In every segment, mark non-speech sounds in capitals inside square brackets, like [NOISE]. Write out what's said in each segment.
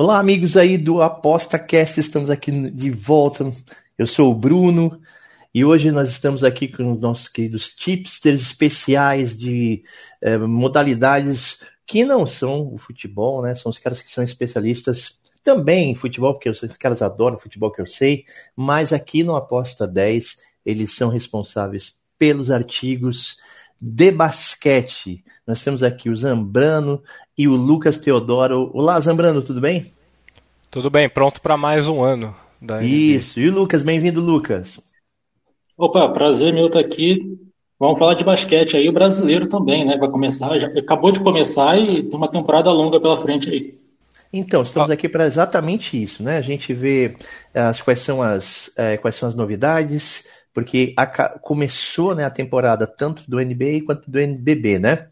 Olá, amigos aí do Aposta Cast, estamos aqui de volta. Eu sou o Bruno e hoje nós estamos aqui com os nossos queridos tipsters especiais de eh, modalidades que não são o futebol, né? São os caras que são especialistas também em futebol, porque os caras adoram futebol que eu sei, mas aqui no Aposta 10 eles são responsáveis pelos artigos de basquete. Nós temos aqui o Zambrano e o Lucas Teodoro. Olá, Zambrano, tudo bem? Tudo bem, pronto para mais um ano. Da Isso, e o Lucas, bem-vindo, Lucas. Opa, prazer meu estar aqui. Vamos falar de basquete aí, o brasileiro também, né? Vai começar, já acabou de começar e tem uma temporada longa pela frente aí. Então, estamos aqui para exatamente isso, né? A gente vê as, quais, são as, é, quais são as novidades, porque a, começou né, a temporada tanto do NBA quanto do NBB, né?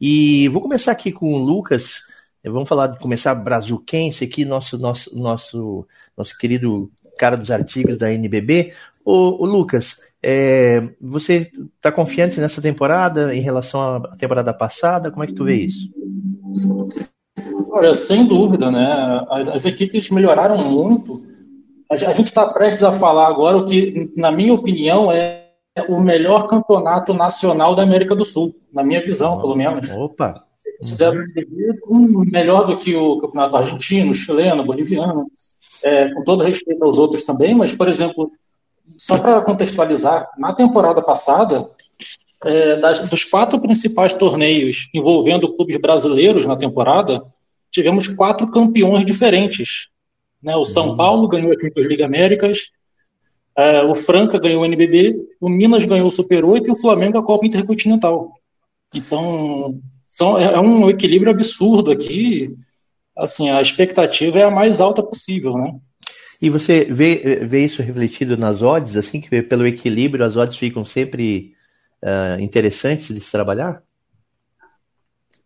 E vou começar aqui com o Lucas. Vamos falar de começar brazuquense aqui, nosso, nosso, nosso, nosso querido cara dos artigos da NBB. Ô Lucas, é, você está confiante nessa temporada em relação à temporada passada? Como é que tu vê isso? Olha, sem dúvida, né? As, as equipes melhoraram muito. A, a gente está prestes a falar agora o que, na minha opinião, é o melhor campeonato nacional da América do Sul, na minha visão, pelo menos. Opa! Uhum. melhor do que o campeonato argentino, chileno, boliviano, é, com todo respeito aos outros também, mas, por exemplo, só para contextualizar, na temporada passada, é, das, dos quatro principais torneios envolvendo clubes brasileiros na temporada, tivemos quatro campeões diferentes. Né? O São uhum. Paulo ganhou a Liga Américas, é, o Franca ganhou o NBB, o Minas ganhou o Super 8 e o Flamengo a Copa Intercontinental. Então, são, é, é um equilíbrio absurdo aqui. Assim, a expectativa é a mais alta possível, né? E você vê, vê isso refletido nas odds, assim, que pelo equilíbrio as odds ficam sempre uh, interessantes de se trabalhar?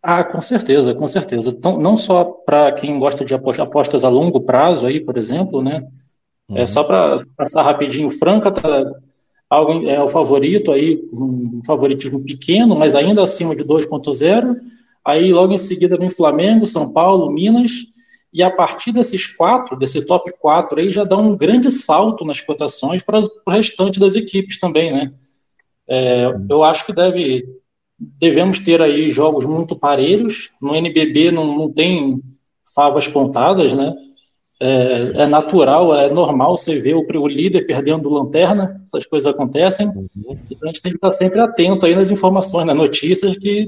Ah, com certeza, com certeza. Então, não só para quem gosta de apostas a longo prazo, aí, por exemplo, né? É uhum. É só para passar rapidinho, Franca tá, é o favorito aí, um favoritismo pequeno, mas ainda acima de 2.0. Aí logo em seguida vem Flamengo, São Paulo, Minas, e a partir desses quatro, desse top 4 aí, já dá um grande salto nas cotações para o restante das equipes também, né? É, eu acho que deve, devemos ter aí jogos muito parelhos. No NBB não, não tem favas contadas, né? É, é, natural, é normal você ver o, o líder perdendo lanterna, essas coisas acontecem. Uhum. Então a gente tem que estar sempre atento aí nas informações, nas notícias, que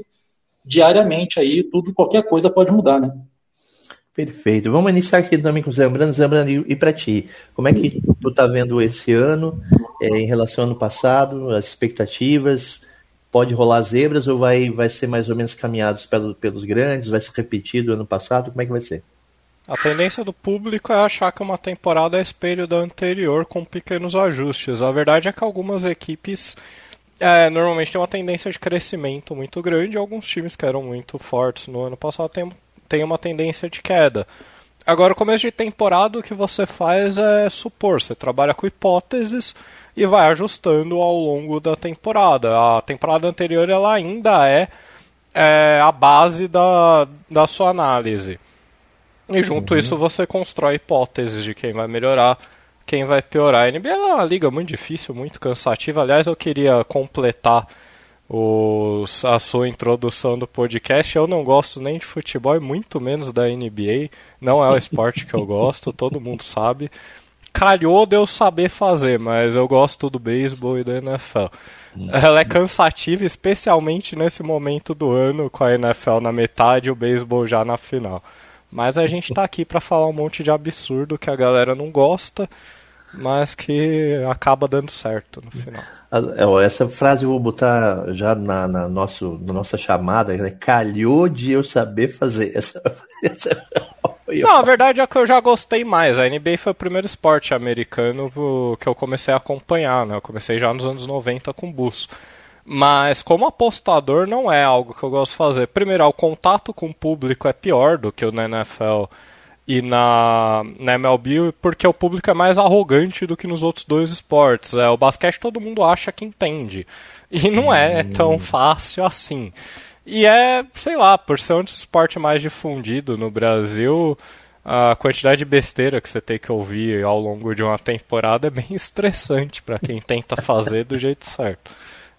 diariamente aí tudo, qualquer coisa pode mudar, né? Perfeito. Vamos iniciar aqui também com o Zambrano. Zambrano, e para ti, como é que tu tá vendo esse ano é, em relação ao ano passado, as expectativas? Pode rolar zebras ou vai, vai ser mais ou menos caminhados pelo, pelos grandes? Vai ser repetido ano passado? Como é que vai ser? A tendência do público é achar que uma temporada é espelho da anterior com pequenos ajustes. A verdade é que algumas equipes é, normalmente têm uma tendência de crescimento muito grande. Alguns times que eram muito fortes no ano passado têm tem uma tendência de queda. Agora, começo de temporada, o que você faz é supor, você trabalha com hipóteses e vai ajustando ao longo da temporada. A temporada anterior ela ainda é, é a base da, da sua análise. E junto uhum. isso você constrói hipóteses de quem vai melhorar, quem vai piorar. A NBA é uma liga muito difícil, muito cansativa. Aliás, eu queria completar os, a sua introdução do podcast. Eu não gosto nem de futebol e muito menos da NBA. Não é o esporte que eu gosto, [LAUGHS] todo mundo sabe. Calhou de eu saber fazer, mas eu gosto do beisebol e da NFL. Ela é cansativa, especialmente nesse momento do ano, com a NFL na metade e o beisebol já na final. Mas a gente tá aqui para falar um monte de absurdo que a galera não gosta mas que acaba dando certo no final. É, essa frase eu vou botar já na, na, nosso, na nossa chamada, né? calhou de eu saber fazer. [LAUGHS] Essa, essa... Não, a verdade é que eu já gostei mais. A NBA foi o primeiro esporte americano que eu comecei a acompanhar, né? Eu comecei já nos anos 90 com bus. Mas como apostador não é algo que eu gosto de fazer. Primeiro, o contato com o público é pior do que o NFL e na, na MLB, porque o público é mais arrogante do que nos outros dois esportes. É, o basquete todo mundo acha que entende. E não é, é tão hum. fácil assim. E é, sei lá, por ser um esporte mais difundido no Brasil, a quantidade de besteira que você tem que ouvir ao longo de uma temporada é bem estressante para quem tenta fazer do jeito certo.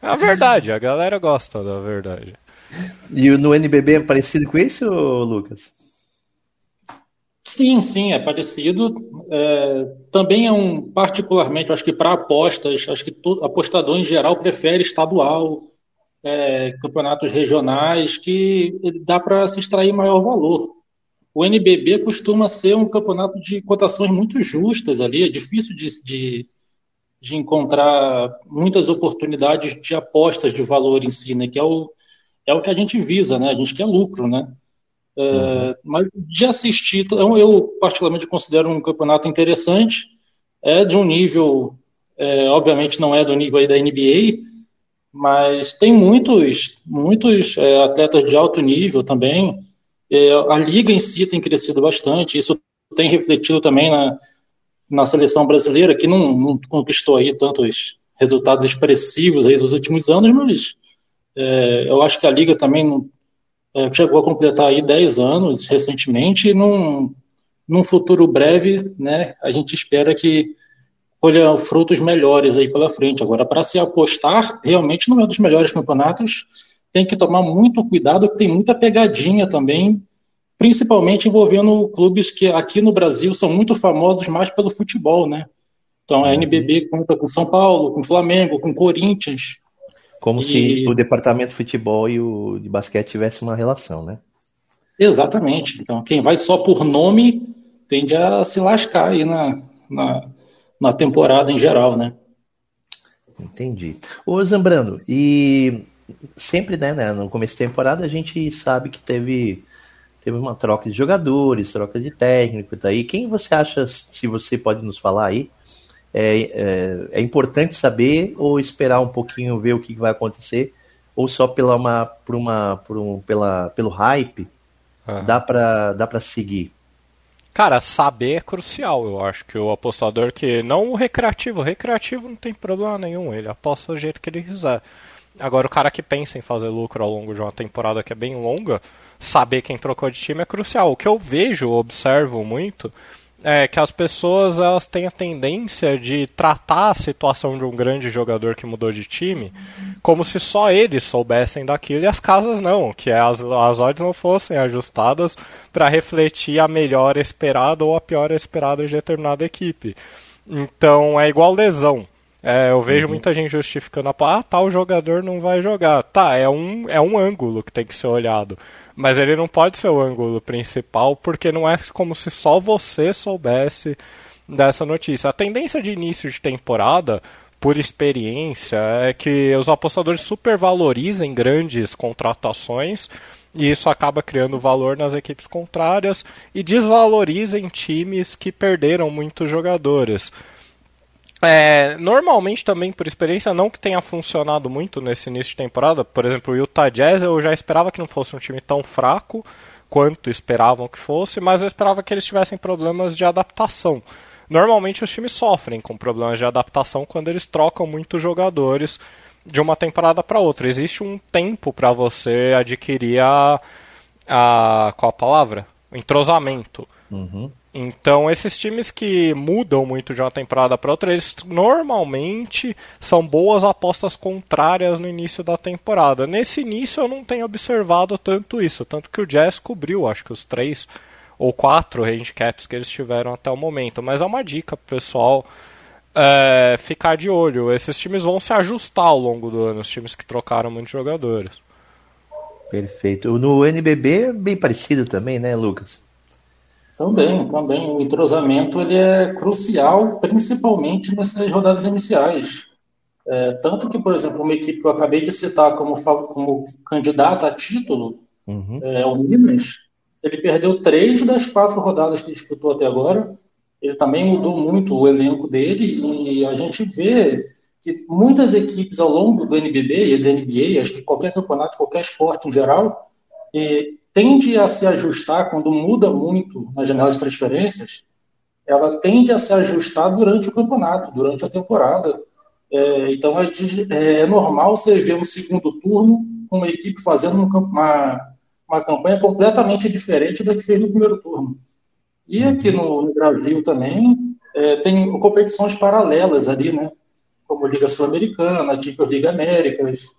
É a verdade, a galera gosta da verdade. E no NBB é parecido com isso, Lucas? Sim, sim, é parecido. É, também é um, particularmente, acho que para apostas, acho que todo, apostador em geral prefere estadual, é, campeonatos regionais, que dá para se extrair maior valor. O NBB costuma ser um campeonato de cotações muito justas ali, é difícil de, de, de encontrar muitas oportunidades de apostas de valor em si, né, que é o, é o que a gente visa, né, a gente quer lucro, né. É, uhum. Mas de assistir, então, eu particularmente considero um campeonato interessante, é de um nível, é, obviamente não é do nível da NBA, mas tem muitos, muitos é, atletas de alto nível também. É, a liga em si tem crescido bastante, isso tem refletido também na, na seleção brasileira, que não, não conquistou aí tantos resultados expressivos aí dos últimos anos, mas é, eu acho que a liga também é, chegou a completar aí 10 anos recentemente, e num, num futuro breve, né, a gente espera que colha frutos melhores aí pela frente. Agora, para se apostar, realmente não é dos melhores campeonatos, tem que tomar muito cuidado, tem muita pegadinha também, principalmente envolvendo clubes que aqui no Brasil são muito famosos mais pelo futebol, né? Então a NBB conta com São Paulo, com Flamengo, com Corinthians. Como e... se o departamento de futebol e o de basquete tivesse uma relação, né? Exatamente. Então quem vai só por nome tende a se lascar aí na, na na temporada em geral, né? Entendi. Ô Zambrano, e sempre, né, né, no começo da temporada a gente sabe que teve teve uma troca de jogadores, troca de técnico e daí. Quem você acha, se você pode nos falar aí, é, é, é, importante saber ou esperar um pouquinho ver o que vai acontecer ou só pela uma por uma por um pela pelo hype ah. dá para dá para seguir Cara, saber é crucial, eu acho que o apostador que. Não o recreativo, o recreativo não tem problema nenhum, ele aposta do jeito que ele quiser. Agora, o cara que pensa em fazer lucro ao longo de uma temporada que é bem longa, saber quem trocou de time é crucial. O que eu vejo, observo muito, é que as pessoas elas têm a tendência de tratar a situação de um grande jogador que mudou de time como se só eles soubessem daquilo e as casas não, que as, as odds não fossem ajustadas para refletir a melhor esperada ou a pior esperada de determinada equipe. Então é igual lesão. É, eu vejo uhum. muita gente justificando, ah, tal jogador não vai jogar. Tá, é um, é um ângulo que tem que ser olhado. Mas ele não pode ser o ângulo principal, porque não é como se só você soubesse dessa notícia. A tendência de início de temporada, por experiência, é que os apostadores supervalorizem grandes contratações e isso acaba criando valor nas equipes contrárias e desvalorizem times que perderam muitos jogadores. É, normalmente também, por experiência, não que tenha funcionado muito nesse início de temporada. Por exemplo, o Utah Jazz eu já esperava que não fosse um time tão fraco quanto esperavam que fosse, mas eu esperava que eles tivessem problemas de adaptação. Normalmente os times sofrem com problemas de adaptação quando eles trocam muitos jogadores de uma temporada para outra. Existe um tempo para você adquirir a, a. Qual a palavra? Entrosamento. Uhum. Então, esses times que mudam muito de uma temporada para outra, eles normalmente são boas apostas contrárias no início da temporada. Nesse início, eu não tenho observado tanto isso, tanto que o Jazz cobriu, acho que os três ou quatro handicaps que eles tiveram até o momento. Mas é uma dica pro pessoal é, ficar de olho. Esses times vão se ajustar ao longo do ano, os times que trocaram muitos jogadores. Perfeito. No NBB bem parecido também, né, Lucas? Também, também. O entrosamento ele é crucial, principalmente nessas rodadas iniciais. É, tanto que, por exemplo, uma equipe que eu acabei de citar como, como candidata a título, uhum. é o Minas, Ele perdeu três das quatro rodadas que disputou até agora. Ele também mudou muito o elenco dele e a gente vê que muitas equipes ao longo do NBB e da NBA, acho que qualquer campeonato, qualquer esporte em geral, tende a se ajustar quando muda muito nas janelas de transferências. Ela tende a se ajustar durante o campeonato, durante a temporada. É, então é, é, normal você ver um segundo turno com uma equipe fazendo uma, uma campanha completamente diferente da que fez no primeiro turno. E aqui no, no Brasil também é, tem competições paralelas ali, né? Como Liga Sul-Americana, tipo Liga Américas.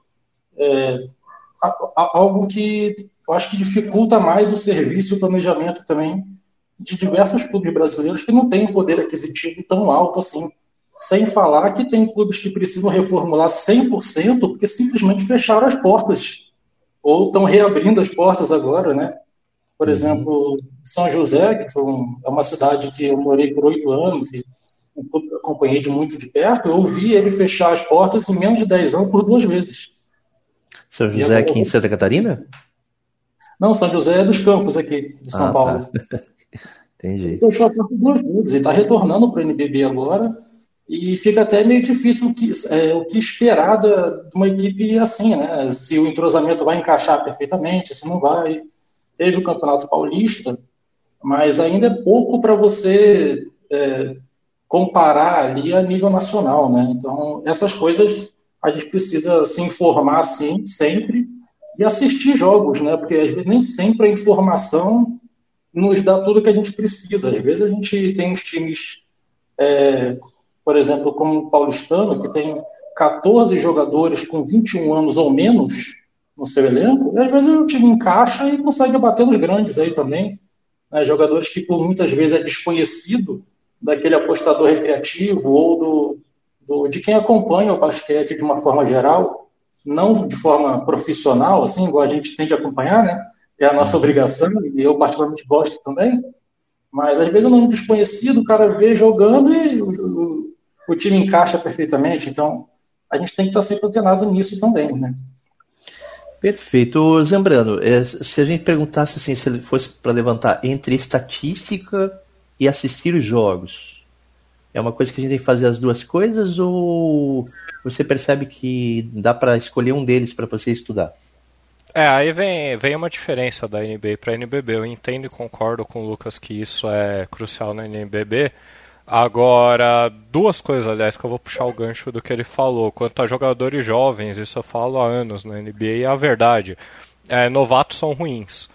Algo que eu acho que dificulta mais o serviço e o planejamento também de diversos clubes brasileiros que não têm um poder aquisitivo tão alto assim. Sem falar que tem clubes que precisam reformular 100% porque simplesmente fecharam as portas. Ou estão reabrindo as portas agora, né? Por uhum. exemplo, São José, que um, é uma cidade que eu morei por oito anos e acompanhei de muito de perto, eu vi ele fechar as portas em menos de 10 anos por duas vezes. São José aqui em Santa Catarina? Não, São José é dos Campos aqui, de São ah, tá. Paulo. [LAUGHS] Tá. Entendi. Fechou a porta duas vezes e está retornando para o NBB agora. E fica até meio difícil o que, é, o que esperar da, de uma equipe assim, né? Se o entrosamento vai encaixar perfeitamente, se não vai. Teve o Campeonato Paulista, mas ainda é pouco para você é, comparar ali a nível nacional, né? Então, essas coisas a gente precisa se informar, sim, sempre, e assistir jogos, né? Porque às vezes nem sempre a informação nos dá tudo que a gente precisa. Às vezes a gente tem uns times é, por exemplo, como o paulistano, que tem 14 jogadores com 21 anos ou menos no seu elenco, e às vezes o time encaixa e consegue bater nos grandes aí também. Né? Jogadores que por muitas vezes é desconhecido daquele apostador recreativo ou do, do, de quem acompanha o basquete de uma forma geral, não de forma profissional, assim, igual a gente tem de acompanhar, né? É a nossa obrigação, e eu particularmente gosto também. Mas às vezes um nome desconhecido, o cara vê jogando e o, o time encaixa perfeitamente. Então, a gente tem que estar sempre antenado nisso também, né? Perfeito. Zambrano, é, se a gente perguntasse assim, se fosse para levantar entre estatística e assistir os jogos, é uma coisa que a gente tem que fazer as duas coisas ou você percebe que dá para escolher um deles para você estudar? É, aí vem, vem uma diferença da NB para NBB. Eu entendo e concordo com o Lucas que isso é crucial na NBB, Agora, duas coisas, aliás, que eu vou puxar o gancho do que ele falou. Quanto a jogadores jovens, isso eu falo há anos na NBA, e é a verdade. É, novatos são ruins.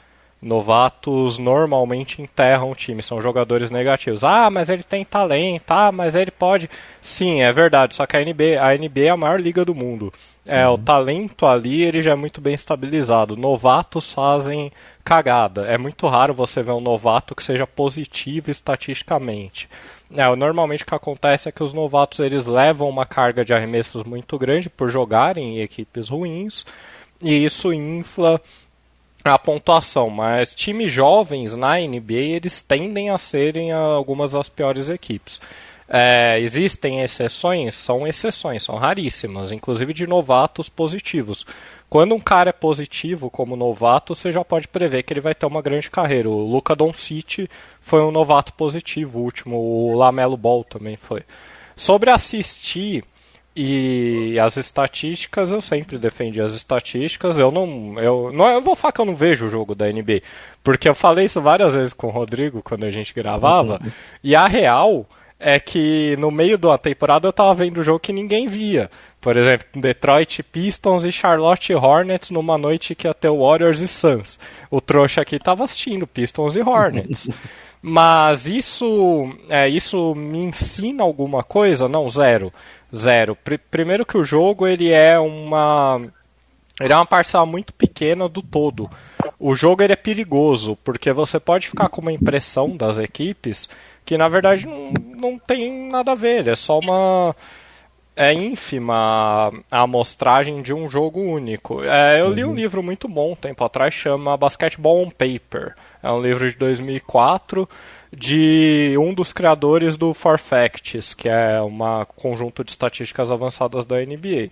Novatos normalmente enterram o time, são jogadores negativos. Ah, mas ele tem talento, ah, mas ele pode. Sim, é verdade, só que a NBA, a NBA é a maior liga do mundo. É, uhum. o talento ali ele já é muito bem estabilizado. Novatos fazem cagada. É muito raro você ver um novato que seja positivo estatisticamente. É, normalmente o que acontece é que os novatos eles levam uma carga de arremessos muito grande por jogarem em equipes ruins e isso infla a pontuação, mas times jovens na NBA eles tendem a serem algumas das piores equipes. É, existem exceções, são exceções, são raríssimas, inclusive de novatos positivos. Quando um cara é positivo como novato, você já pode prever que ele vai ter uma grande carreira. O Luca Doncic foi um novato positivo, o último, o Lamelo Ball também foi. Sobre assistir e as estatísticas, eu sempre defendi as estatísticas. Eu não, eu não, eu vou falar que eu não vejo o jogo da NBA, porque eu falei isso várias vezes com o Rodrigo quando a gente gravava. [LAUGHS] e a real é que no meio da temporada eu tava vendo o jogo que ninguém via. Por exemplo, Detroit Pistons e Charlotte Hornets numa noite que ia ter Warriors e Suns. O trouxa aqui tava assistindo Pistons e Hornets. [LAUGHS] Mas isso, é, isso me ensina alguma coisa? Não, zero. Zero. Pr primeiro que o jogo ele é uma ele é uma parcela muito pequena do todo. O jogo ele é perigoso, porque você pode ficar com uma impressão das equipes que na verdade não, não tem nada a ver, é só uma é ínfima a amostragem de um jogo único. É, eu li um uhum. livro muito bom um tempo atrás, chama Basketball on Paper. É um livro de 2004 de um dos criadores do Farfacts, que é um conjunto de estatísticas avançadas da NBA.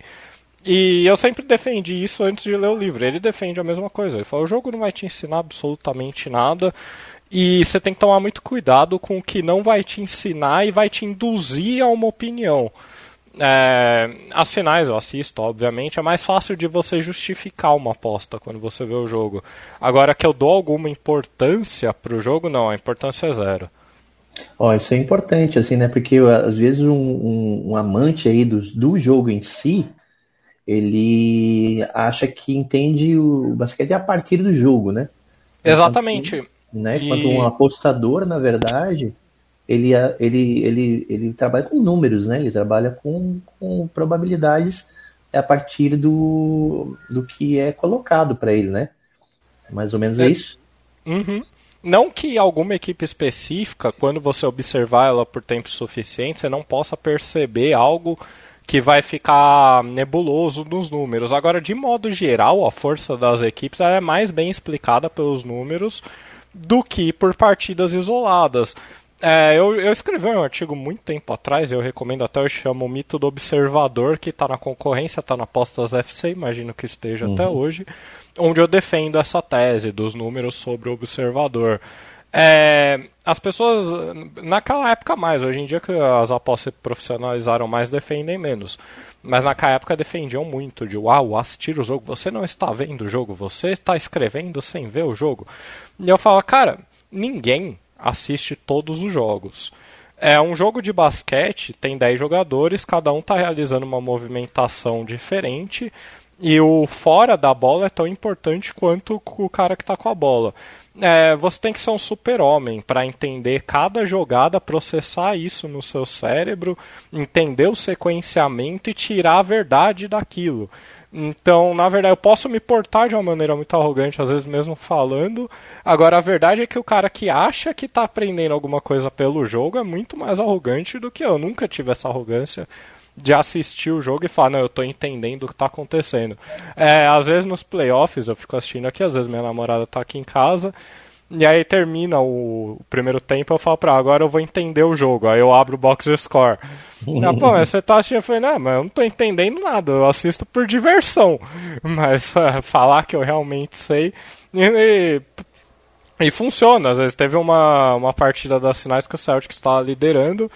E eu sempre defendi isso antes de ler o livro. Ele defende a mesma coisa. Ele fala: o jogo não vai te ensinar absolutamente nada. E você tem que tomar muito cuidado com o que não vai te ensinar e vai te induzir a uma opinião. É, as finais eu assisto, obviamente, é mais fácil de você justificar uma aposta quando você vê o jogo. Agora que eu dou alguma importância pro jogo, não, a importância é zero. Ó, isso é importante, assim, né? Porque às vezes um, um, um amante aí do, do jogo em si, ele acha que entende o basquete a partir do jogo, né? Exatamente. Enquanto, né? E... Quando um apostador, na verdade, ele, ele, ele, ele trabalha com números, né? Ele trabalha com, com probabilidades a partir do, do que é colocado para ele, né? Mais ou menos é, é isso. Uhum. Não que alguma equipe específica, quando você observar ela por tempo suficiente, você não possa perceber algo que vai ficar nebuloso nos números. Agora, de modo geral, a força das equipes é mais bem explicada pelos números do que por partidas isoladas. É, eu, eu, escrevi um artigo muito tempo atrás, eu recomendo até, eu chamo o Mito do Observador, que está na concorrência, está na Postas FC, imagino que esteja uhum. até hoje onde eu defendo essa tese dos números sobre o observador. É, as pessoas, naquela época mais, hoje em dia que as apostas se profissionalizaram mais, defendem menos. Mas naquela época defendiam muito de uau, assistir o jogo, você não está vendo o jogo, você está escrevendo sem ver o jogo. E eu falo, cara, ninguém assiste todos os jogos. É um jogo de basquete, tem 10 jogadores, cada um está realizando uma movimentação diferente e o fora da bola é tão importante quanto o cara que está com a bola. É, você tem que ser um super-homem para entender cada jogada, processar isso no seu cérebro, entender o sequenciamento e tirar a verdade daquilo. Então, na verdade, eu posso me portar de uma maneira muito arrogante, às vezes mesmo falando. Agora, a verdade é que o cara que acha que está aprendendo alguma coisa pelo jogo é muito mais arrogante do que eu. eu nunca tive essa arrogância de assistir o jogo e falar, não, eu tô entendendo o que tá acontecendo. É, às vezes nos playoffs eu fico assistindo aqui, às vezes minha namorada tá aqui em casa, e aí termina o, primeiro tempo, eu falo pra ela, agora eu vou entender o jogo. Aí eu abro o box score. [LAUGHS] ah, pô, mas você tá assistindo? Eu falei, não, mas eu não tô entendendo nada, eu assisto por diversão. [LAUGHS] Mas uh, [LAUGHS] falar que eu realmente sei. E, e, e, funciona. Às vezes teve uma, uma partida das finais que o Celtics estava liderando.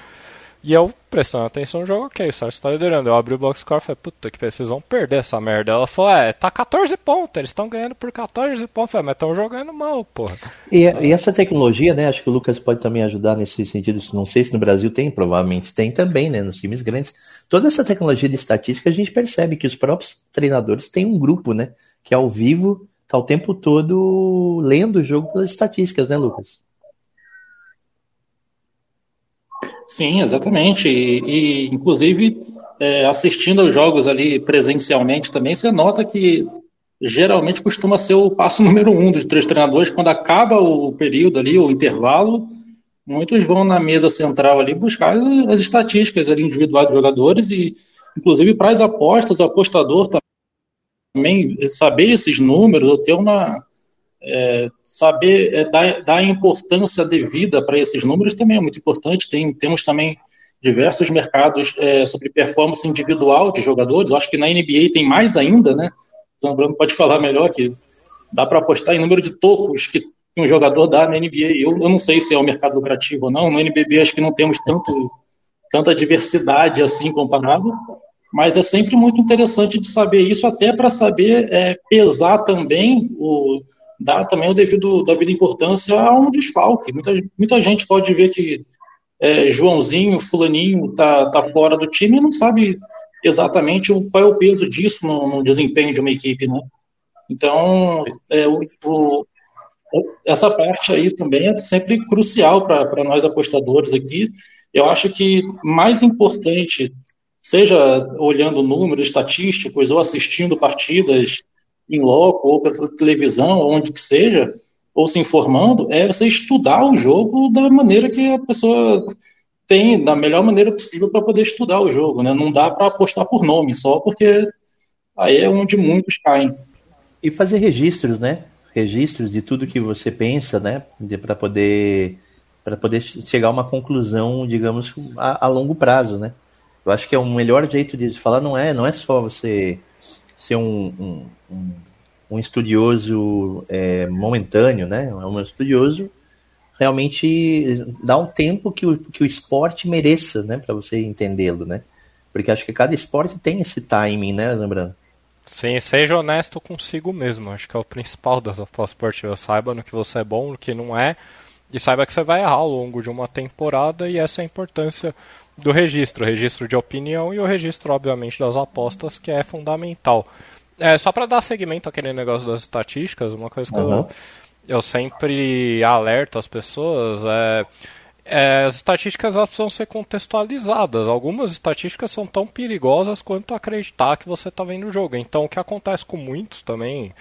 E eu, prestando atenção no jogo, ok, o Sartre tá liderando. Eu abri o box score e falei, puta que vocês vão perder essa merda. Ela falou, é, tá 14 pontos, eles estão ganhando por 14 pontos. Falei, mas estão jogando mal, porra. E, então... e, essa tecnologia, né, acho que o Lucas pode também ajudar nesse sentido. Não sei se no Brasil tem, provavelmente tem também, né, nos times grandes. Toda essa tecnologia de estatística, a gente percebe que os próprios treinadores têm um grupo, né, que ao vivo tá o tempo todo lendo o jogo pelas estatísticas, né, Lucas? Sim, exatamente. E, e inclusive, é, assistindo aos jogos ali presencialmente também, você nota que geralmente costuma ser o passo [LAUGHS] número um dos três treinadores. Quando acaba o período ali, o intervalo, muitos vão na mesa central ali buscar as estatísticas ali individuais dos jogadores e, inclusive, para as apostas, o apostador também saber esses números, ou ter uma é, saber é, dar, a importância devida para esses números também é muito importante. Tem, temos também diversos mercados é, sobre performance individual de jogadores. Acho que na NBA tem mais ainda, né? O Bruno pode falar melhor que dá para apostar em número de tocos que um jogador dá na NBA. Eu, eu não sei se é um mercado lucrativo ou não. No NBB acho que não temos tanto, tanta diversidade assim comparado. Mas é sempre muito interessante de saber isso, até para saber é, pesar também o, dá também o devido devida importância a um desfalque. Muita, muita gente pode ver que é, Joãozinho, Fulaninho tá, tá fora do time e não sabe exatamente o, qual é o peso disso no, no desempenho de uma equipe, né? Então, é, o, o, essa parte aí também é sempre crucial para nós apostadores aqui. Eu acho que mais importante, seja olhando números estatísticos ou assistindo partidas em loco, ou pela televisão, ou onde que seja, ou se informando, é você estudar o jogo da maneira que a pessoa tem, da melhor maneira possível para poder estudar o jogo. Né? Não dá para apostar por nome, só porque aí é onde muitos caem. E fazer registros, né? Registros de tudo que você pensa, né? Para poder para poder chegar a uma conclusão, digamos, a, a longo prazo, né? Eu acho que é o melhor jeito de falar não é, não é só você ser um, um, um estudioso é, momentâneo, né? Um estudioso realmente dá um tempo que o, que o esporte mereça, né? Para você entendê-lo, né? Porque acho que cada esporte tem esse timing, né, lembrando? Sim, seja honesto consigo mesmo. Acho que é o principal das apostas esportivas. Saiba no que você é bom, no que não é. E saiba que você vai errar ao longo de uma temporada. E essa é a importância do registro. O registro de opinião e o registro, obviamente, das apostas, que é fundamental. É, só para dar seguimento àquele negócio das estatísticas, uma coisa que uhum. eu, eu sempre alerto as pessoas é é, as estatísticas elas precisam ser contextualizadas. Algumas estatísticas são tão perigosas quanto acreditar que você está vendo o jogo. Então, o que acontece com muitos também,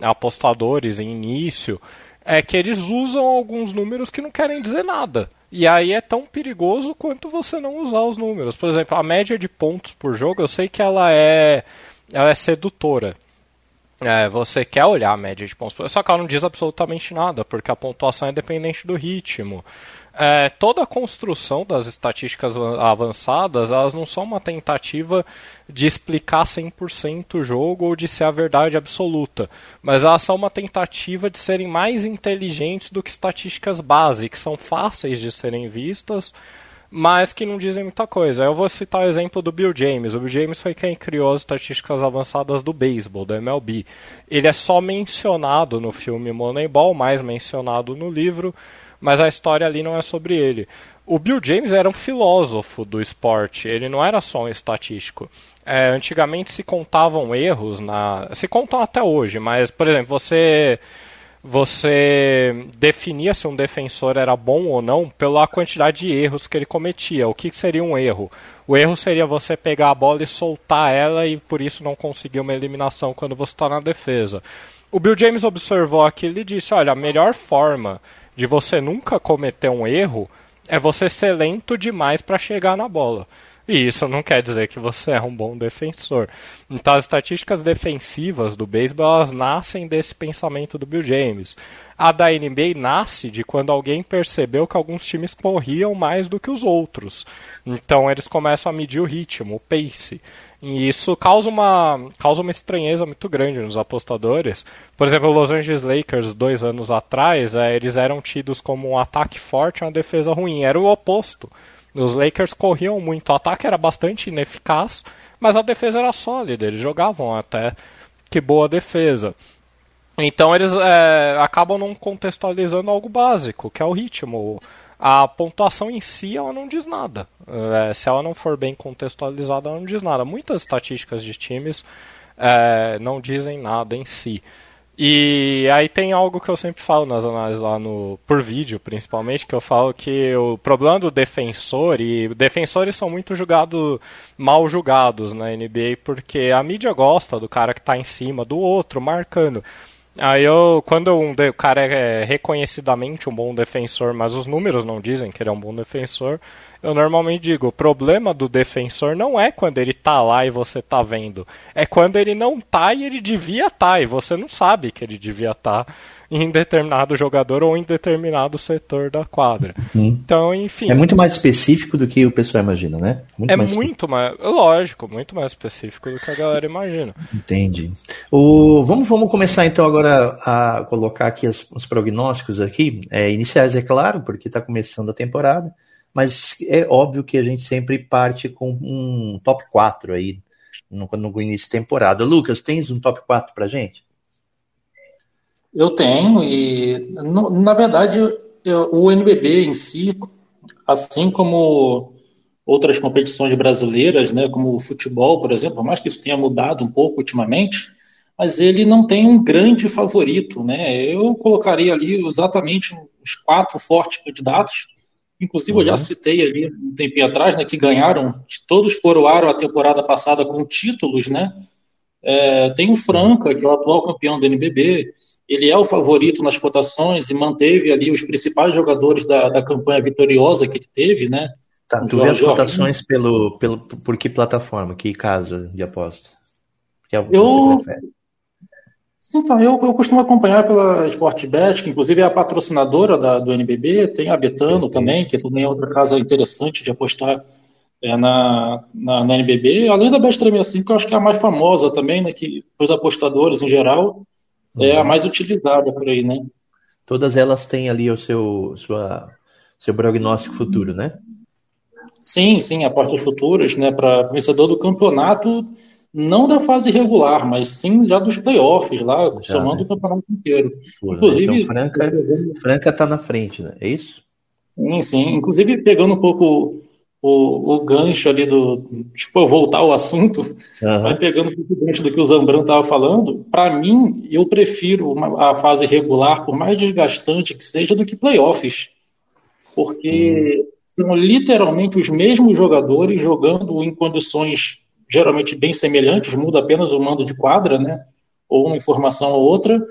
apostadores em início, é que eles usam alguns números que não querem dizer nada. E aí é tão perigoso quanto você não usar os números. Por exemplo, a média de pontos por jogo, eu sei que ela é, ela é sedutora. É, você quer olhar a média de pontos, só que ela não diz absolutamente nada, porque a pontuação é dependente do ritmo é, toda a construção das estatísticas avançadas, elas não são uma tentativa de explicar 100% o jogo ou de ser a verdade absoluta, mas elas são uma tentativa de serem mais inteligentes do que estatísticas base, que são fáceis de serem vistas, mas que não dizem muita coisa. Eu vou citar o exemplo do Bill James. O Bill James foi quem criou as estatísticas avançadas do beisebol, do MLB. Ele é só mencionado no filme Moneyball, mais mencionado no livro, mas a história ali não é sobre ele. O Bill James era um filósofo do esporte, ele não era só um estatístico. É, antigamente se contavam erros na. Se contam até hoje, mas, por exemplo, você. Você definia se um defensor era bom ou não pela quantidade de erros que ele cometia. O que seria um erro? O erro seria você pegar a bola e soltar ela e por isso não conseguir uma eliminação quando você está na defesa. O Bill James observou aquilo e disse: olha, a melhor forma de você nunca cometer um erro é você ser lento demais para chegar na bola. E isso não quer dizer que você é um bom defensor. Então as estatísticas defensivas do beisebol elas nascem desse pensamento do Bill James. A da NBA nasce de quando alguém percebeu que alguns times corriam mais do que os outros. Então eles começam a medir o ritmo, o pace. E isso causa uma, causa uma estranheza muito grande nos apostadores. Por exemplo, os Los Angeles Lakers, dois anos atrás, é, eles eram tidos como um ataque forte e uma defesa ruim. Era o oposto. Os Lakers corriam muito, o ataque era bastante ineficaz, mas a defesa era sólida, eles jogavam até que boa defesa. Então eles é, acabam não contextualizando algo básico, que é o ritmo. A pontuação em si ela não diz nada. É, se ela não for bem contextualizada, ela não diz nada. Muitas estatísticas de times é, não dizem nada em si. E aí tem algo que eu sempre falo nas análises lá no por vídeo, principalmente, que eu falo que o problema do defensor e defensores são muito julgados mal julgados na NBA porque a mídia gosta do cara que está em cima do outro marcando. Aí eu, quando um o cara é reconhecidamente um bom defensor, mas os números não dizem que ele é um bom defensor, eu normalmente digo, o problema do defensor não é quando ele tá lá e você tá vendo, é quando ele não tá e ele devia estar tá, e você não sabe que ele devia estar tá em determinado jogador ou em determinado setor da quadra. Uhum. Então, enfim. É muito mais específico do que o pessoal imagina, né? Muito é mais muito mais, lógico, muito mais específico do que a galera imagina. Entendi. O, vamos, vamos começar então agora a colocar aqui os, os prognósticos aqui, é, iniciais é claro, porque está começando a temporada mas é óbvio que a gente sempre parte com um top 4 aí no, no início de temporada. Lucas, tens um top 4 pra gente? Eu tenho, e no, na verdade eu, o NBB em si, assim como outras competições brasileiras, né, como o futebol, por exemplo, por mais que isso tenha mudado um pouco ultimamente, mas ele não tem um grande favorito. Né? Eu colocaria ali exatamente os quatro fortes candidatos, Inclusive, uhum. eu já uhum. citei ali um tempinho atrás, né, que ganharam, todos coroaram a temporada passada com títulos, né? É, tem o Franca, que é o atual campeão do NBB, ele é o favorito nas cotações e manteve ali os principais jogadores da, da campanha vitoriosa que ele teve, né? Tá, tu vê as cotações pelo, pelo, por que plataforma, que casa de aposta? Que é eu, então, eu, eu costumo acompanhar pela Sportbet, que inclusive é a patrocinadora da, do NBB, tem a Betano também, que também é outra casa interessante de apostar é, na, na, na, NBB, além da Bet365, que eu acho que é a mais famosa também, né, que os apostadores em geral, uhum. é a uhum. mais utilizada por aí, né? Todas elas têm ali o seu, sua, seu prognóstico futuro, né? Sim, sim, apostas futuras, né, para vencedor do campeonato, não da fase regular, mas sim já dos playoffs, lá, já, somando né? o campeonato inteiro. Pô, Inclusive, então, Franca, Franca tá na frente, né? É isso? Sim, sim. Inclusive, pegando um pouco o, o gancho ali do. Tipo, voltar ao assunto, uhum. vai pegando um pouco o gancho do que o Zambrano estava falando. Para mim, eu prefiro uma, a fase regular, por mais desgastante que seja, do que playoffs. Porque uhum. são literalmente os mesmos jogadores jogando em condições geralmente bem semelhantes, muda apenas o mando de quadra, né? Ou uma informação ou outra.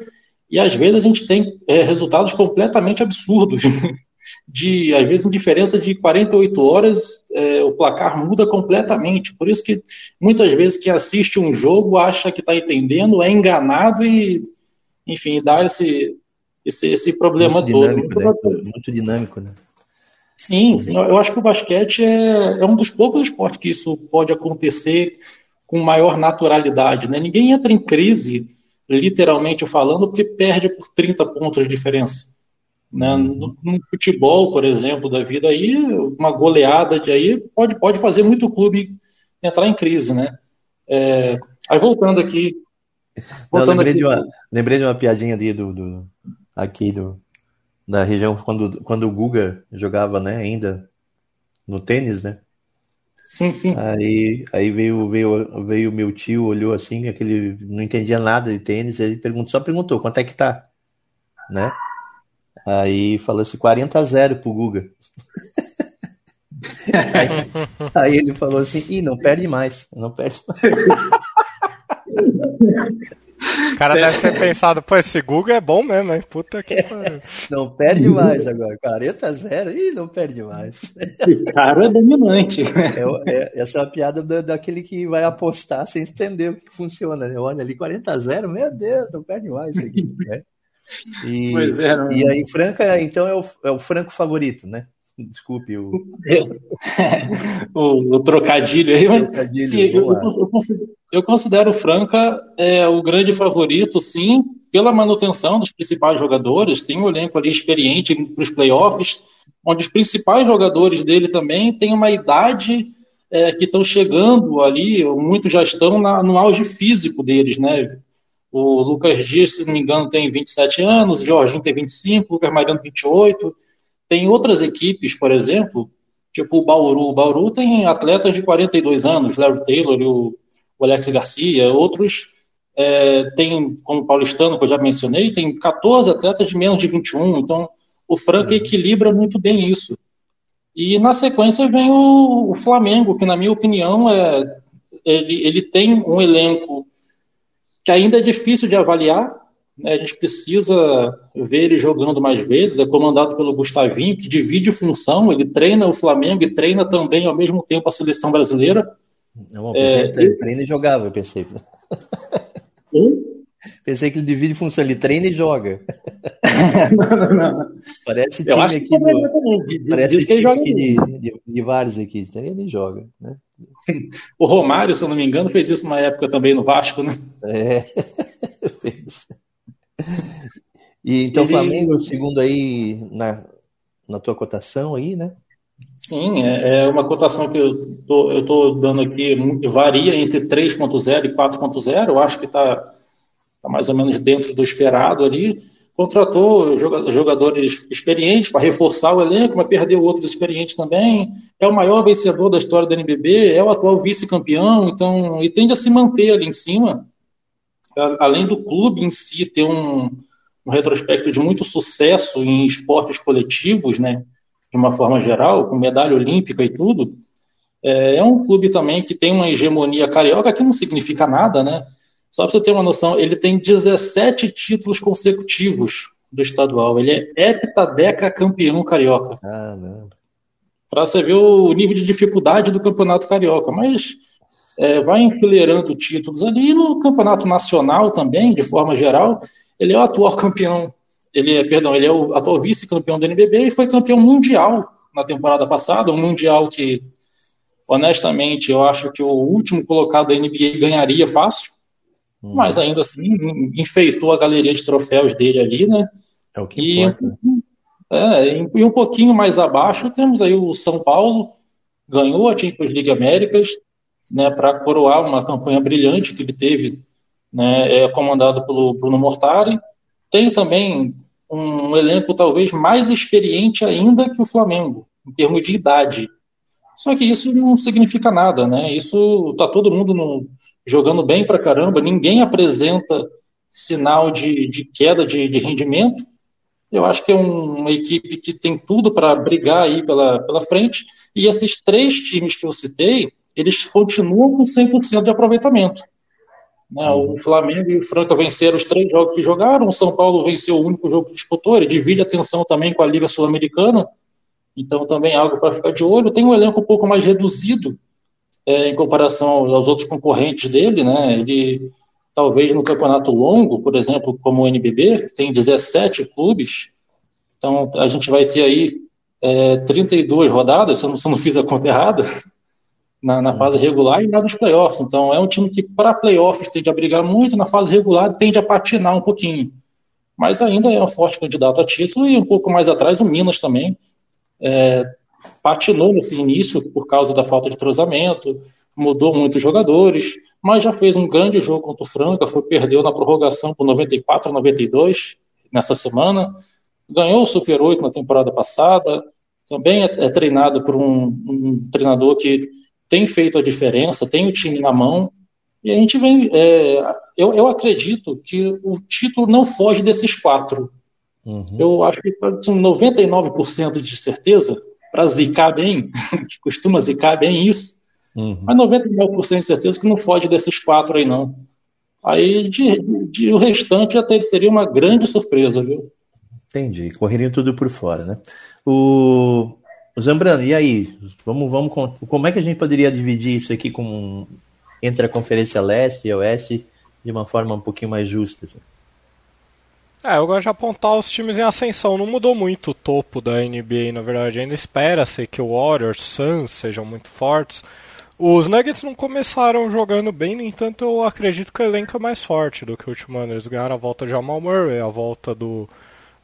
E às vezes a gente tem é, resultados completamente absurdos. [LAUGHS] de, às vezes, em diferença de 48 horas, é, o placar muda completamente. Por isso que muitas vezes quem assiste um jogo acha que está entendendo, é enganado e, enfim, dá esse, esse, esse problema muito todo. Dinâmico, né? Muito dinâmico, né? Sim, sim, eu acho que o basquete é, é um dos poucos esportes que isso pode acontecer com maior naturalidade. Né? Ninguém entra em crise, literalmente falando, porque perde por 30 pontos de diferença. Né? Uhum. No, no, futebol, por exemplo, da vida aí, uma goleada de aí pode, pode fazer muito clube entrar em crise, né? É, aí voltando aqui. Voltando Não, lembrei, aqui, de uma, lembrei de uma piadinha ali do, do, aqui do, da região quando, quando o Guga jogava, né, ainda no tênis, né? Sim, sim. Aí, aí veio, veio, veio meu tio, olhou assim, aquele não entendia nada de tênis, ele perguntou, só perguntou quanto é que tá, né? Aí falou assim, 40 a 0 pro Guga. [LAUGHS] aí, aí, ele falou assim, ih, não perde mais, não perde mais. [LAUGHS] O cara deve ter pensado, pô, esse Guga é bom mesmo, hein? Puta que pariu. Não perde mais agora. 40 a 0, ih, não perde mais. Esse cara é dominante. É, é, essa é a piada do, daquele que vai apostar sem entender o que funciona. Né? Olha ali, 40 a 0, meu Deus, não perde mais aqui. Né? E, é, não... e aí, Franca, então, é o, é o Franco favorito, né? Desculpe o... [LAUGHS] o, o, trocadilho aí, trocadilho, sim, eu, eu, considero, eu, considero, Franca é, o grande favorito, sim, pela manutenção dos principais jogadores. Tem um elenco ali experiente para os playoffs, onde os principais jogadores dele também têm uma idade é, que estão chegando ali, muitos já estão na, no auge físico deles, né? O Lucas Dias, se não me engano, tem 27 anos, o Jorginho tem 25, o Lucas Mariano 28. Tem outras equipes, por exemplo, tipo o Bauru. O Bauru tem atletas de 42 anos, Larry Taylor e o, o Alex Garcia. Outros é, tem, como o Paulistano, que eu já mencionei, tem 14 atletas de menos de 21. Então, o Franca uhum. equilibra muito bem isso. E na sequência vem o, o Flamengo, que na minha opinião é, ele, ele tem um elenco que ainda é difícil de avaliar. Né? A gente precisa ver ele jogando mais vezes. É comandado pelo Gustavinho, que divide função. Ele treina o Flamengo e treina também ao mesmo tempo a seleção brasileira. Não, é, ele treina e jogava, eu pensei. Hum? Pensei que ele divide função, ele treina e joga. não, não, não. Parece time aqui do, parece diz que ele joga de, de, de, vários aqui, treina e joga, né? [LAUGHS] O Romário, se eu não me engano, fez isso uma época também no Vasco, né? É, [LAUGHS] fez. E então Ele... Flamengo, segundo aí na, na tua cotação aí, né? Sim, é, é uma cotação que eu tô, eu tô dando aqui, varia entre 3.0 e 4.0, eu acho que está tá mais ou menos dentro do esperado ali contratou jogadores experientes para reforçar o elenco, mas perdeu outros experientes também. É o maior vencedor da história do NBB, é o atual vice-campeão, então e tende a se manter ali em cima. Além do clube em si ter um, um retrospecto de muito sucesso em esportes coletivos, né, de uma forma geral, com medalha olímpica e tudo, é, é um clube também que tem uma hegemonia carioca que não significa nada, né? Só para você ter uma noção, ele tem 17 títulos consecutivos do estadual. Ele é heptadeca campeão carioca. Não. Para você ver o nível de dificuldade do campeonato carioca. Mas é, vai enfileirando títulos ali. E no campeonato nacional também, de forma geral, ele é o atual campeão. Ele é, perdão, ele é o atual vice-campeão do NBB e foi campeão mundial na temporada passada. Um mundial que honestamente, eu acho que o último colocado da NBA ganharia fácil, hum. mas ainda assim enfeitou a galeria de troféus dele ali, né? É o que e, importa. É, e um pouquinho mais abaixo temos aí o São Paulo, ganhou a Champions League Américas, né, para coroar uma campanha brilhante que ele teve, né, é comandado pelo Bruno Mortari. Tem também um elenco talvez mais experiente ainda que o Flamengo, em termos de idade. Só que isso não significa nada, né? Isso tá todo mundo no, jogando bem para caramba, ninguém apresenta sinal de, de queda de, de, rendimento. Eu acho que é um, uma equipe que tem tudo para brigar aí pela, pela frente. E esses três times que eu citei, eles continuam com 100% de aproveitamento. Né? O uhum. Flamengo e o Franca venceram os três jogos que jogaram, o São Paulo venceu o único jogo que disputou, ele divide a atenção também com a Liga Sul-Americana, então também é algo para ficar de olho. Tem um elenco um pouco mais reduzido é, em comparação aos outros concorrentes dele, né? Ele talvez no campeonato longo, por exemplo, como o NBB, que tem 17 clubes, então a gente vai ter aí é, 32 rodadas, se eu, não, se eu não fiz a conta errada, na, na, fase regular e na dos playoffs. Então é um time que para playoffs tende a brigar muito, na fase regular tende a patinar um pouquinho. Mas ainda é um forte candidato a título e um pouco mais atrás o Minas também é, patinou nesse início por causa da falta de trozamento, mudou muitos jogadores, mas já fez um grande jogo contra o Franca, foi perdeu na prorrogação por 94 a 92 nessa semana, ganhou o Super 8 na temporada passada, também é, é treinado por um, um treinador que tem feito a diferença, tem o time na mão, e a gente vem. É, eu, eu acredito que o título não foge desses quatro. Uhum. Eu acho que são 99% de certeza, para zicar bem, [LAUGHS] que costuma zicar bem isso, uhum. mas 99% de certeza que não foge desses quatro aí, não. Aí de, de, o restante até seria uma grande surpresa, viu? Entendi, correria tudo por fora, né? O, Zambrano, e aí? Vamos, vamos, como é que a gente poderia dividir isso aqui com, entre a Conferência Leste e Oeste de uma forma um pouquinho mais justa? Assim? É, eu gosto de apontar os times em ascensão. Não mudou muito o topo da NBA, na verdade. Ainda espera-se que o Warriors, Suns sejam muito fortes. Os Nuggets não começaram jogando bem, no entanto, eu acredito que o elenco é mais forte do que o último ano. Eles ganharam a volta de Jamal Murray, a volta do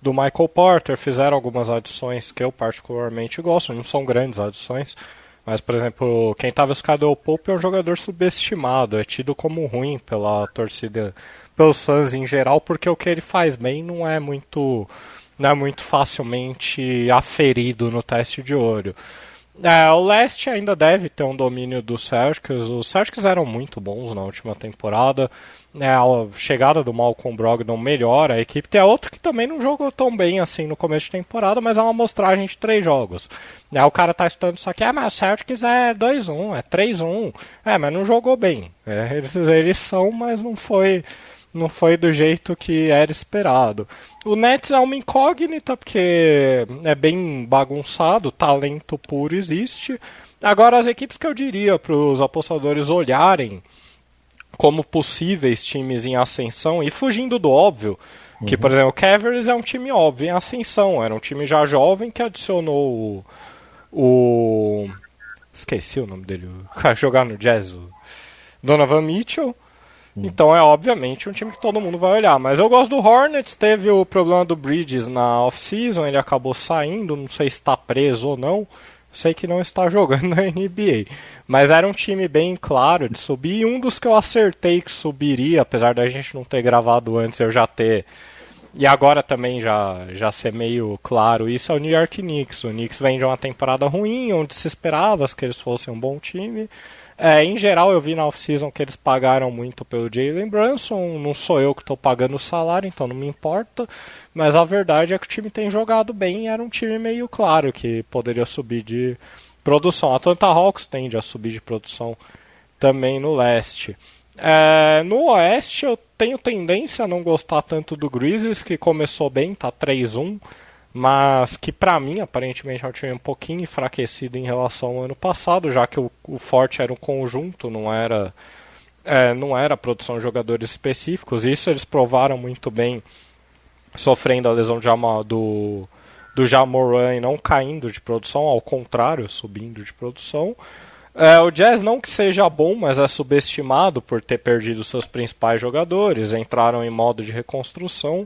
do Michael Porter, fizeram algumas adições que eu particularmente gosto, não são grandes adições, mas, por exemplo, quem estava escado é o Pope é um jogador subestimado, é tido como ruim pela torcida, pelos Suns em geral, porque o que ele faz bem não é muito, não é muito facilmente aferido no teste de olho. É, o leste ainda deve ter um domínio dos Celtics. Os Celtics eram muito bons na última temporada. É, a chegada do Malcolm Brogdon melhora a equipe. Tem outro que também não jogou tão bem assim no começo de temporada, mas é uma amostragem de três jogos. É, o cara tá estudando isso aqui, ah, mas o Celtics é 2-1, é 3-1. É, mas não jogou bem. É, eles, eles são, mas não foi não foi do jeito que era esperado. O Nets é uma incógnita, porque é bem bagunçado, talento puro existe. Agora, as equipes que eu diria para os apostadores olharem como possíveis times em ascensão e fugindo do óbvio, uhum. que, por exemplo, o Cavaliers é um time óbvio em ascensão, era um time já jovem que adicionou o. o esqueci o nome dele, [LAUGHS] o cara jogar no Jazz, o Donovan Mitchell. Então é obviamente um time que todo mundo vai olhar. Mas eu gosto do Hornets, teve o problema do Bridges na off-season, ele acabou saindo, não sei se está preso ou não. Sei que não está [LAUGHS] jogando na NBA. Mas era um time bem claro de subir. E um dos que eu acertei que subiria, apesar da gente não ter gravado antes, eu já ter. E agora também já, já ser meio claro isso, é o New York Knicks. O Knicks vem de uma temporada ruim, onde se esperava que eles fossem um bom time. É, em geral, eu vi na off-season que eles pagaram muito pelo Jalen Brunson. Não sou eu que estou pagando o salário, então não me importa. Mas a verdade é que o time tem jogado bem era um time meio claro que poderia subir de produção. A Atlanta Hawks tende a subir de produção também no leste. É, no oeste, eu tenho tendência a não gostar tanto do Grizzlies, que começou bem, tá 3-1 mas que para mim aparentemente é um time um pouquinho enfraquecido em relação ao ano passado, já que o, o forte era um conjunto, não era é, não era produção de jogadores específicos. Isso eles provaram muito bem, sofrendo a lesão de, do do Jamoran e não caindo de produção, ao contrário, subindo de produção. É, o Jazz não que seja bom, mas é subestimado por ter perdido seus principais jogadores, entraram em modo de reconstrução,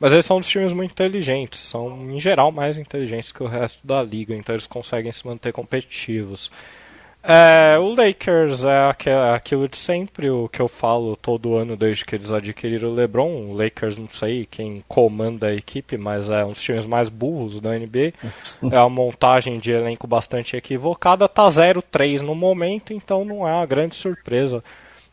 mas eles são dos times muito inteligentes, são em geral mais inteligentes que o resto da liga, então eles conseguem se manter competitivos. É, o Lakers é aquilo de sempre, o que eu falo todo ano desde que eles adquiriram o LeBron. O Lakers, não sei quem comanda a equipe, mas é um dos times mais burros da NBA. [LAUGHS] É uma montagem de elenco bastante equivocada. Tá 0-3 no momento, então não é uma grande surpresa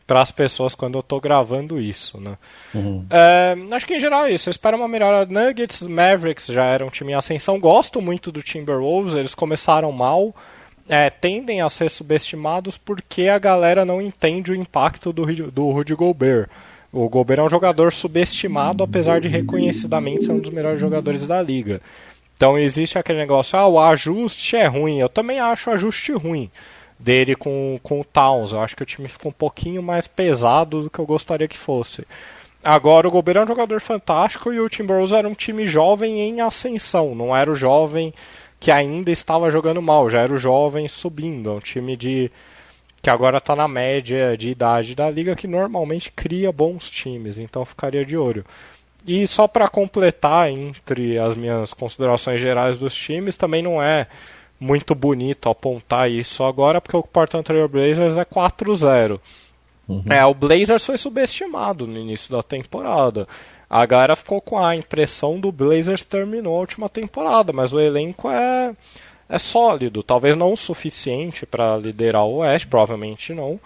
para as pessoas quando eu estou gravando isso, né? Uhum. É, acho que em geral é isso. Eu espero uma melhora. Nuggets, Mavericks já era um time em ascensão. Gosto muito do Timberwolves. Eles começaram mal é, tendem a ser subestimados porque a galera não entende o impacto do, do Rudy Gobert. O Gobert é um jogador subestimado, apesar de reconhecidamente ser um dos melhores jogadores da liga. Então existe aquele negócio, ah, o ajuste é ruim. Eu também acho o ajuste ruim dele com, com o Towns. Eu acho que o time ficou um pouquinho mais pesado do que eu gostaria que fosse. Agora o Gobert é um jogador fantástico e o Timberwolves era um time jovem em ascensão, não era o jovem que ainda estava jogando mal, já era o jovem subindo. É um time de que agora está na média de idade da liga que normalmente cria bons times, então ficaria de olho. E só para completar entre as minhas considerações gerais dos times, também não é muito bonito apontar isso agora, porque o Portland Trail Blazers é 4-0. Uhum. É, o Blazers foi subestimado no início da temporada a galera ficou com a impressão do Blazers terminou a última temporada, mas o elenco é, é sólido, talvez não o suficiente para liderar o Oeste, provavelmente não.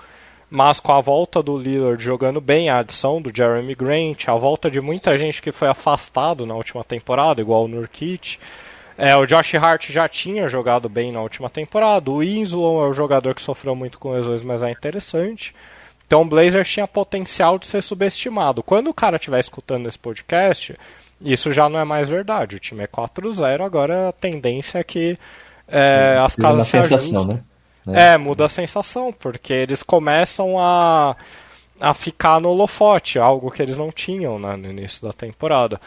Mas com a volta do Lillard jogando bem, a adição do Jeremy Grant, a volta de muita gente que foi afastado na última temporada, igual o Nurkic, é, o Josh Hart já tinha jogado bem na última temporada. O Winslow é o jogador que sofreu muito com lesões, mas é interessante. Então o Blazers tinha potencial de ser subestimado. Quando o cara estiver escutando esse podcast, isso já não é mais verdade. O time é 4-0, agora a tendência é que é, as casas se sensação, né? É. é, muda a sensação, porque eles começam a, a ficar no holofote, algo que eles não tinham né, no início da temporada.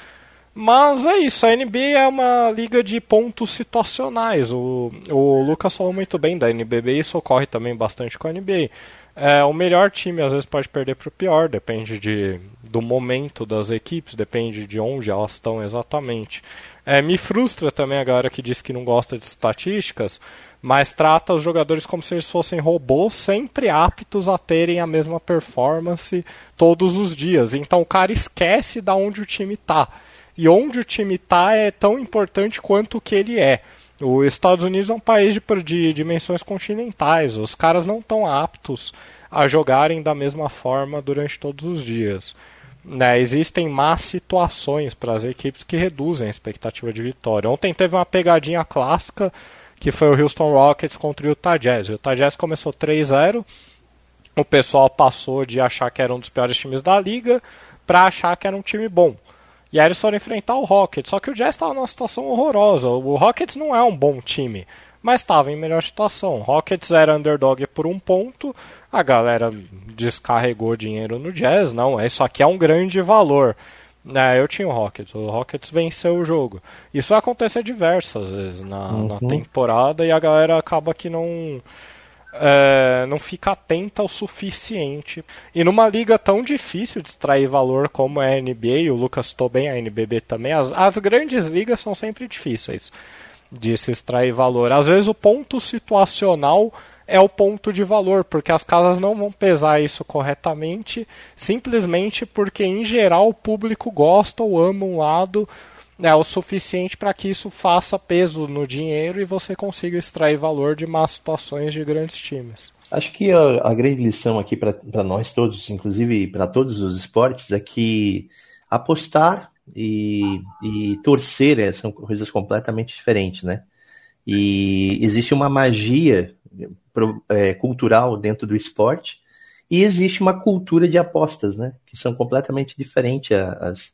Mas é isso, a NBA é uma liga de pontos situacionais. O, o Lucas falou muito bem da NBB e isso ocorre também bastante com a NBA. É, o melhor time às vezes pode perder para o pior, depende de, do momento das equipes, depende de onde elas estão exatamente. É, me frustra também a galera que diz que não gosta de estatísticas, mas trata os jogadores como se eles fossem robôs, sempre aptos a terem a mesma performance todos os dias. Então o cara esquece da onde o time está. E onde o time está é tão importante quanto o que ele é. Os Estados Unidos é um país de, de dimensões continentais. Os caras não estão aptos a jogarem da mesma forma durante todos os dias. Né, existem más situações para as equipes que reduzem a expectativa de vitória. Ontem teve uma pegadinha clássica que foi o Houston Rockets contra o Utah Jazz. O Utah Jazz começou 3-0. O pessoal passou de achar que era um dos piores times da liga para achar que era um time bom. E aí eles foram enfrentar o Rockets. Só que o Jazz estava numa situação horrorosa. O Rockets não é um bom time, mas estava em melhor situação. O Rockets era underdog por um ponto. A galera descarregou dinheiro no Jazz. Não, isso aqui é um grande valor. É, eu tinha o Rockets. O Rockets venceu o jogo. Isso vai acontecer diversas vezes na, uhum. na temporada e a galera acaba que não é, não fica atenta o suficiente. E numa liga tão difícil de extrair valor como é a NBA, o Lucas citou bem a NBB também, as, as grandes ligas são sempre difíceis de se extrair valor. Às vezes o ponto situacional é o ponto de valor, porque as casas não vão pesar isso corretamente, simplesmente porque em geral o público gosta ou ama um lado é o suficiente para que isso faça peso no dinheiro e você consiga extrair valor de más situações de grandes times. Acho que a, a grande lição aqui para nós todos, inclusive para todos os esportes, é que apostar e, e torcer é, são coisas completamente diferentes, né? E existe uma magia é, cultural dentro do esporte e existe uma cultura de apostas, né? Que são completamente diferentes as,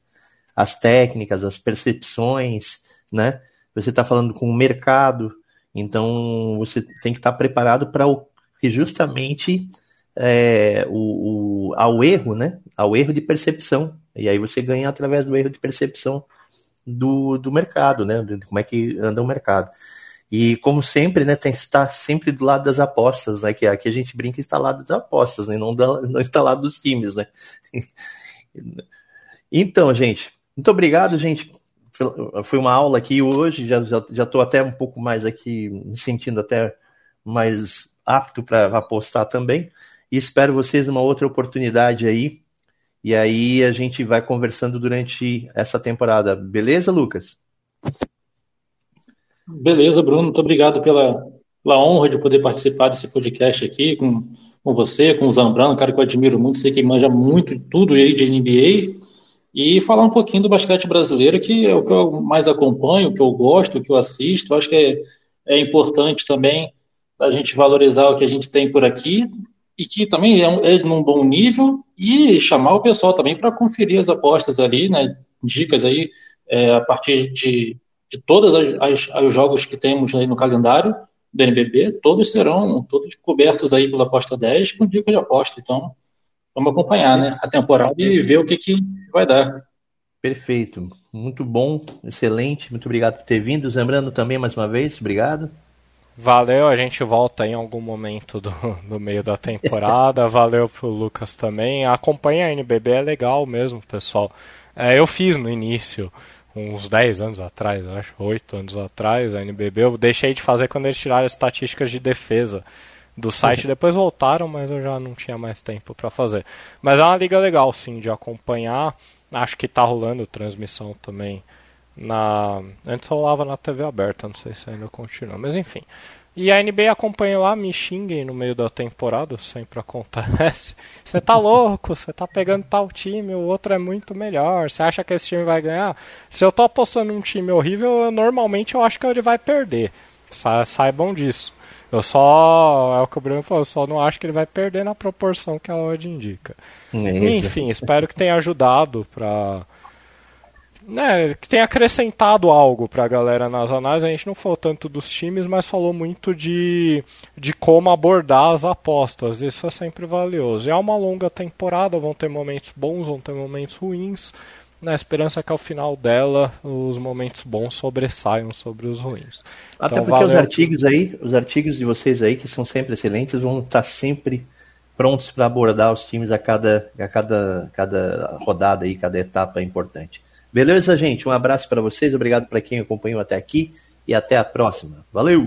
as técnicas, as percepções, né? Você está falando com o mercado, então você tem que estar tá preparado para o que justamente é, o, o, ao erro, né? Ao erro de percepção. E aí você ganha através do erro de percepção do, do mercado, né? De como é que anda o mercado. E como sempre, né, tem que estar sempre do lado das apostas, né? Que aqui a gente brinca está do lado das apostas, né? Não, da, [LAUGHS] não está do lado dos times, né? [LAUGHS] então, gente, muito obrigado, gente. Foi uma aula aqui hoje, já estou já, já até um pouco mais aqui, me sentindo até mais apto para apostar também. E espero vocês uma outra oportunidade aí. E aí a gente vai conversando durante essa temporada. Beleza, Lucas? Beleza, Bruno. Muito obrigado pela, pela honra de poder participar desse podcast aqui com, com você, com o Zambrano, um cara que eu admiro muito, sei que manja muito tudo aí de NBA. E falar um pouquinho do basquete brasileiro, que é o que eu mais acompanho, o que eu gosto, o que eu assisto. Eu acho que é, é importante também a gente valorizar o que a gente tem por aqui e que também é, é num bom nível e chamar o pessoal também para conferir as apostas ali, né? Dicas aí é, a partir de, de todos os jogos que temos aí no calendário do NBB, todos serão todos cobertos aí pela aposta 10 com dicas de aposta. Então, vamos acompanhar, né? A temporada e ver o que, que vai dar. Perfeito. Muito bom, excelente. Muito obrigado por ter vindo. Lembrando também mais uma vez, obrigado. Valeu, a gente volta em algum momento do, do meio da temporada. [LAUGHS] Valeu pro Lucas também. Acompanha a NBB, é legal mesmo, pessoal. É, eu fiz no início, uns 10 anos atrás, acho, 8 anos atrás, a NBB. Eu deixei de fazer quando eles tiraram as estatísticas de defesa do site. [LAUGHS] Depois voltaram, mas eu já não tinha mais tempo para fazer. Mas é uma liga legal, sim, de acompanhar. Acho que tá rolando transmissão também na antes rolava na TV aberta, não sei se ainda continua, mas enfim. E a NBA acompanha lá, me xinguem no meio da temporada, sempre acontece. [LAUGHS] Você tá louco, você tá pegando tal time, o outro é muito melhor. Você acha que esse time vai ganhar? Se eu tô apostando um time horrível, eu, normalmente eu acho que ele vai perder. Sa saibam disso. Eu só, é o que o Bruno falou, eu só não acho que ele vai perder na proporção que a odd indica. É Enfim, espero que tenha ajudado para né, que tem acrescentado algo para a galera nas análises. A gente não falou tanto dos times, mas falou muito de, de como abordar as apostas. Isso é sempre valioso. E é uma longa temporada, vão ter momentos bons, vão ter momentos ruins. Na esperança que ao final dela os momentos bons sobressaiam sobre os ruins. Até então, porque valeu... os artigos aí, os artigos de vocês aí, que são sempre excelentes, vão estar sempre prontos para abordar os times a cada, a cada, cada rodada aí, cada etapa importante. Beleza, gente? Um abraço para vocês, obrigado para quem acompanhou até aqui e até a próxima. Valeu!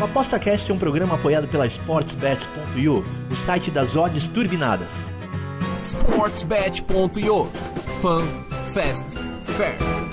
O ApostaCast é um programa apoiado pela SportsBet.io, o site das odds turbinadas. SportsBet.io Fun, Fast, Fair.